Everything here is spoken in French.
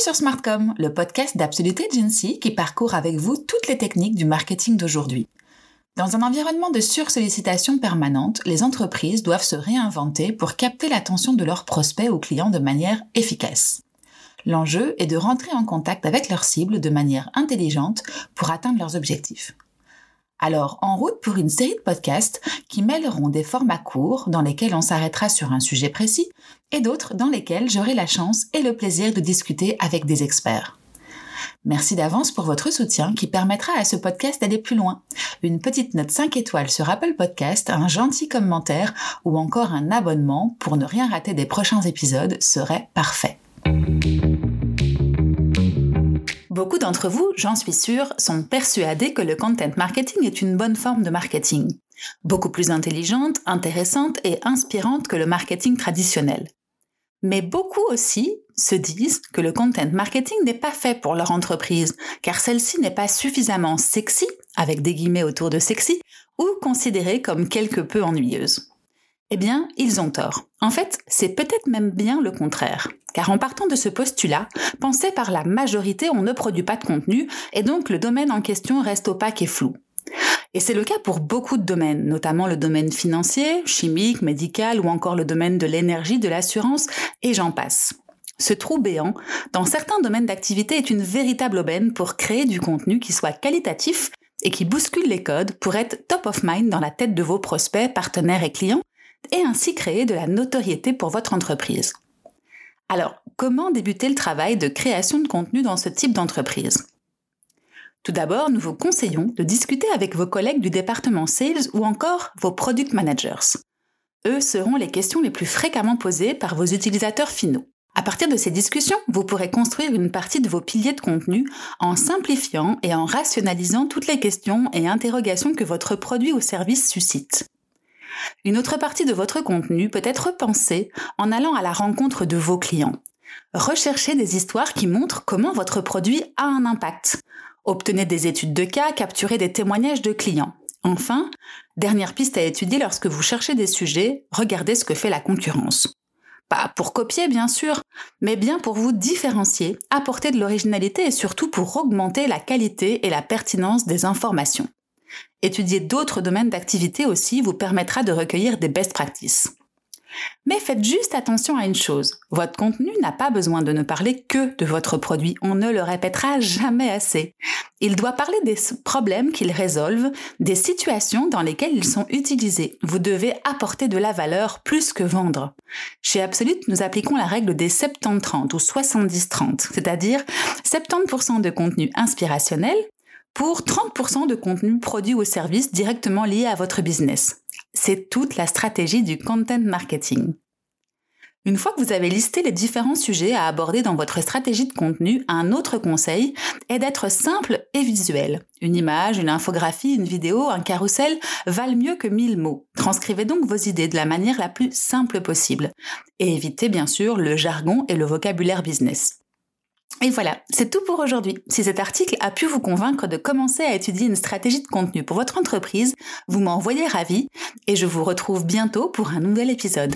Smartcom, le podcast d'Absoluté Agency qui parcourt avec vous toutes les techniques du marketing d'aujourd'hui. Dans un environnement de sursollicitation permanente, les entreprises doivent se réinventer pour capter l'attention de leurs prospects ou clients de manière efficace. L'enjeu est de rentrer en contact avec leurs cibles de manière intelligente pour atteindre leurs objectifs. Alors, en route pour une série de podcasts qui mêleront des formats courts dans lesquels on s'arrêtera sur un sujet précis et d'autres dans lesquels j'aurai la chance et le plaisir de discuter avec des experts. Merci d'avance pour votre soutien qui permettra à ce podcast d'aller plus loin. Une petite note 5 étoiles sur Apple Podcast, un gentil commentaire ou encore un abonnement pour ne rien rater des prochains épisodes serait parfait. Beaucoup d'entre vous, j'en suis sûre, sont persuadés que le content marketing est une bonne forme de marketing. Beaucoup plus intelligente, intéressante et inspirante que le marketing traditionnel. Mais beaucoup aussi se disent que le content marketing n'est pas fait pour leur entreprise, car celle-ci n'est pas suffisamment sexy, avec des guillemets autour de sexy, ou considérée comme quelque peu ennuyeuse. Eh bien, ils ont tort. En fait, c'est peut-être même bien le contraire. Car en partant de ce postulat, pensé par la majorité, on ne produit pas de contenu, et donc le domaine en question reste opaque et flou. Et c'est le cas pour beaucoup de domaines, notamment le domaine financier, chimique, médical ou encore le domaine de l'énergie, de l'assurance, et j'en passe. Ce trou béant, dans certains domaines d'activité, est une véritable aubaine pour créer du contenu qui soit qualitatif et qui bouscule les codes pour être top of mind dans la tête de vos prospects, partenaires et clients, et ainsi créer de la notoriété pour votre entreprise. Alors, comment débuter le travail de création de contenu dans ce type d'entreprise? Tout d'abord, nous vous conseillons de discuter avec vos collègues du département Sales ou encore vos Product Managers. Eux seront les questions les plus fréquemment posées par vos utilisateurs finaux. À partir de ces discussions, vous pourrez construire une partie de vos piliers de contenu en simplifiant et en rationalisant toutes les questions et interrogations que votre produit ou service suscite. Une autre partie de votre contenu peut être pensée en allant à la rencontre de vos clients. Recherchez des histoires qui montrent comment votre produit a un impact. Obtenez des études de cas, capturez des témoignages de clients. Enfin, dernière piste à étudier lorsque vous cherchez des sujets, regardez ce que fait la concurrence. Pas pour copier bien sûr, mais bien pour vous différencier, apporter de l'originalité et surtout pour augmenter la qualité et la pertinence des informations. Étudier d'autres domaines d'activité aussi vous permettra de recueillir des best practices. Mais faites juste attention à une chose, votre contenu n'a pas besoin de ne parler que de votre produit, on ne le répétera jamais assez. Il doit parler des problèmes qu'ils résolvent, des situations dans lesquelles ils sont utilisés. Vous devez apporter de la valeur plus que vendre. Chez Absolute, nous appliquons la règle des 70-30 ou 70-30, c'est-à-dire 70% de contenu inspirationnel, pour 30% de contenu produit ou service directement lié à votre business. C'est toute la stratégie du content marketing. Une fois que vous avez listé les différents sujets à aborder dans votre stratégie de contenu, un autre conseil est d'être simple et visuel. Une image, une infographie, une vidéo, un carrousel valent mieux que mille mots. Transcrivez donc vos idées de la manière la plus simple possible. Et évitez bien sûr le jargon et le vocabulaire business. Et voilà, c'est tout pour aujourd'hui. Si cet article a pu vous convaincre de commencer à étudier une stratégie de contenu pour votre entreprise, vous m'envoyez ravi et je vous retrouve bientôt pour un nouvel épisode.